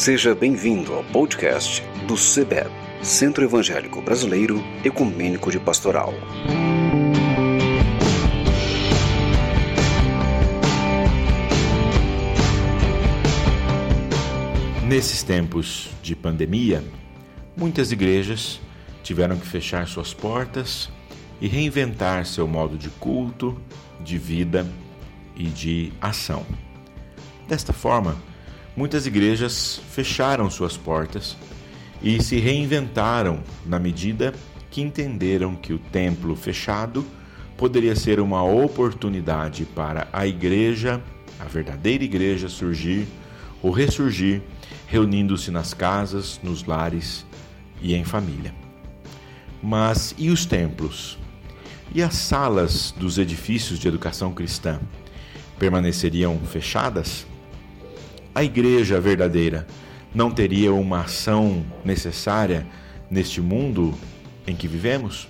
Seja bem-vindo ao podcast do CEBEP, Centro Evangélico Brasileiro Ecumênico de Pastoral. Nesses tempos de pandemia, muitas igrejas tiveram que fechar suas portas e reinventar seu modo de culto, de vida e de ação. Desta forma, muitas igrejas fecharam suas portas e se reinventaram na medida que entenderam que o templo fechado poderia ser uma oportunidade para a igreja, a verdadeira igreja, surgir ou ressurgir, reunindo-se nas casas, nos lares e em família. Mas e os templos? E as salas dos edifícios de educação cristã permaneceriam fechadas? A igreja verdadeira não teria uma ação necessária neste mundo em que vivemos?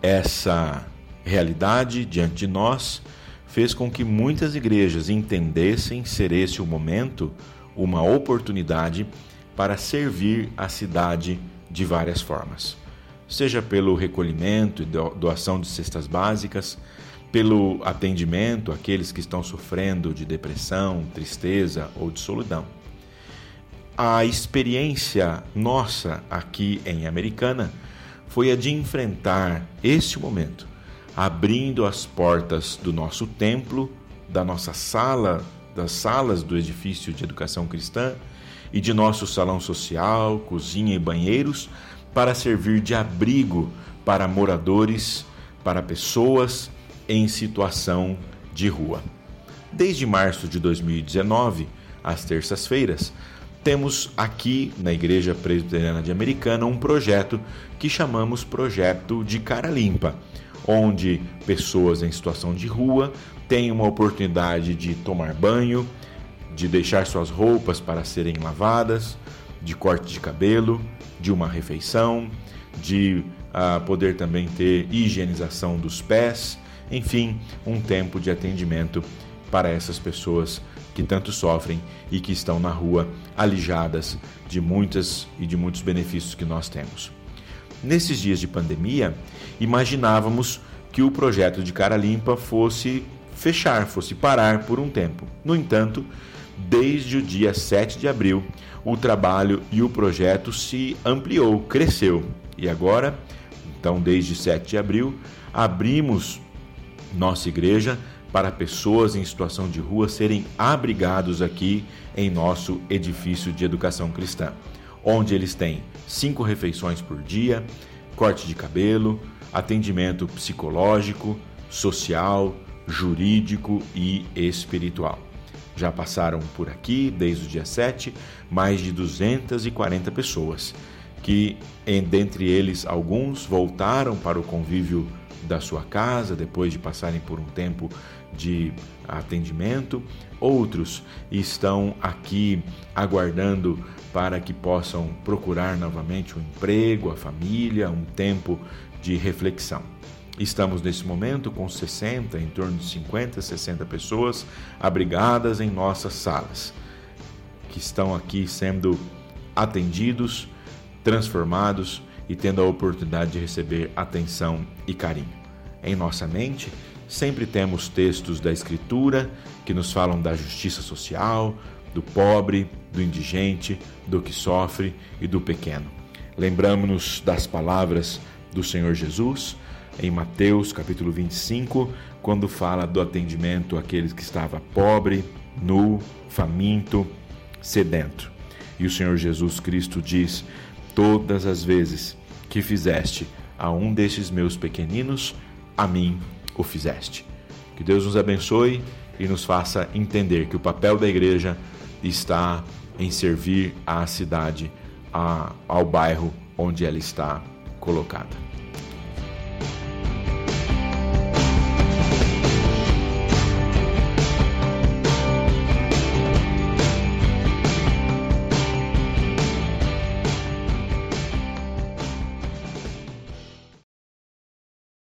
Essa realidade diante de nós fez com que muitas igrejas entendessem ser esse o momento, uma oportunidade para servir a cidade de várias formas seja pelo recolhimento e doação de cestas básicas, pelo atendimento àqueles que estão sofrendo de depressão, tristeza ou de solidão. A experiência nossa aqui em Americana foi a de enfrentar este momento, abrindo as portas do nosso templo, da nossa sala, das salas do edifício de educação cristã e de nosso salão social, cozinha e banheiros para servir de abrigo para moradores, para pessoas em situação de rua. Desde março de 2019, às terças-feiras, temos aqui na Igreja Presbiteriana de Americana um projeto que chamamos Projeto de Cara Limpa, onde pessoas em situação de rua têm uma oportunidade de tomar banho, de deixar suas roupas para serem lavadas, de corte de cabelo, de uma refeição, de uh, poder também ter higienização dos pés, enfim, um tempo de atendimento para essas pessoas que tanto sofrem e que estão na rua alijadas de muitas e de muitos benefícios que nós temos. Nesses dias de pandemia, imaginávamos que o projeto de Cara Limpa fosse fechar, fosse parar por um tempo. No entanto, desde o dia 7 de abril, o trabalho e o projeto se ampliou, cresceu. E agora, então, desde 7 de abril, abrimos nossa igreja para pessoas em situação de rua serem abrigados aqui em nosso edifício de educação cristã, onde eles têm cinco refeições por dia, corte de cabelo, atendimento psicológico, social, jurídico e espiritual. Já passaram por aqui, desde o dia 7, mais de 240 pessoas, que, dentre eles, alguns voltaram para o convívio da sua casa depois de passarem por um tempo de atendimento, outros estão aqui aguardando para que possam procurar novamente um emprego, a família, um tempo de reflexão. Estamos nesse momento com 60, em torno de 50, 60 pessoas abrigadas em nossas salas, que estão aqui sendo atendidos, transformados e tendo a oportunidade de receber atenção e carinho. Em nossa mente, sempre temos textos da Escritura que nos falam da justiça social, do pobre, do indigente, do que sofre e do pequeno. Lembramos-nos das palavras do Senhor Jesus em Mateus capítulo 25, quando fala do atendimento àqueles que estava pobre, nu, faminto, sedento. E o Senhor Jesus Cristo diz: Todas as vezes que fizeste a um destes meus pequeninos, a mim o fizeste. Que Deus nos abençoe e nos faça entender que o papel da igreja está em servir à cidade, ao bairro onde ela está colocada.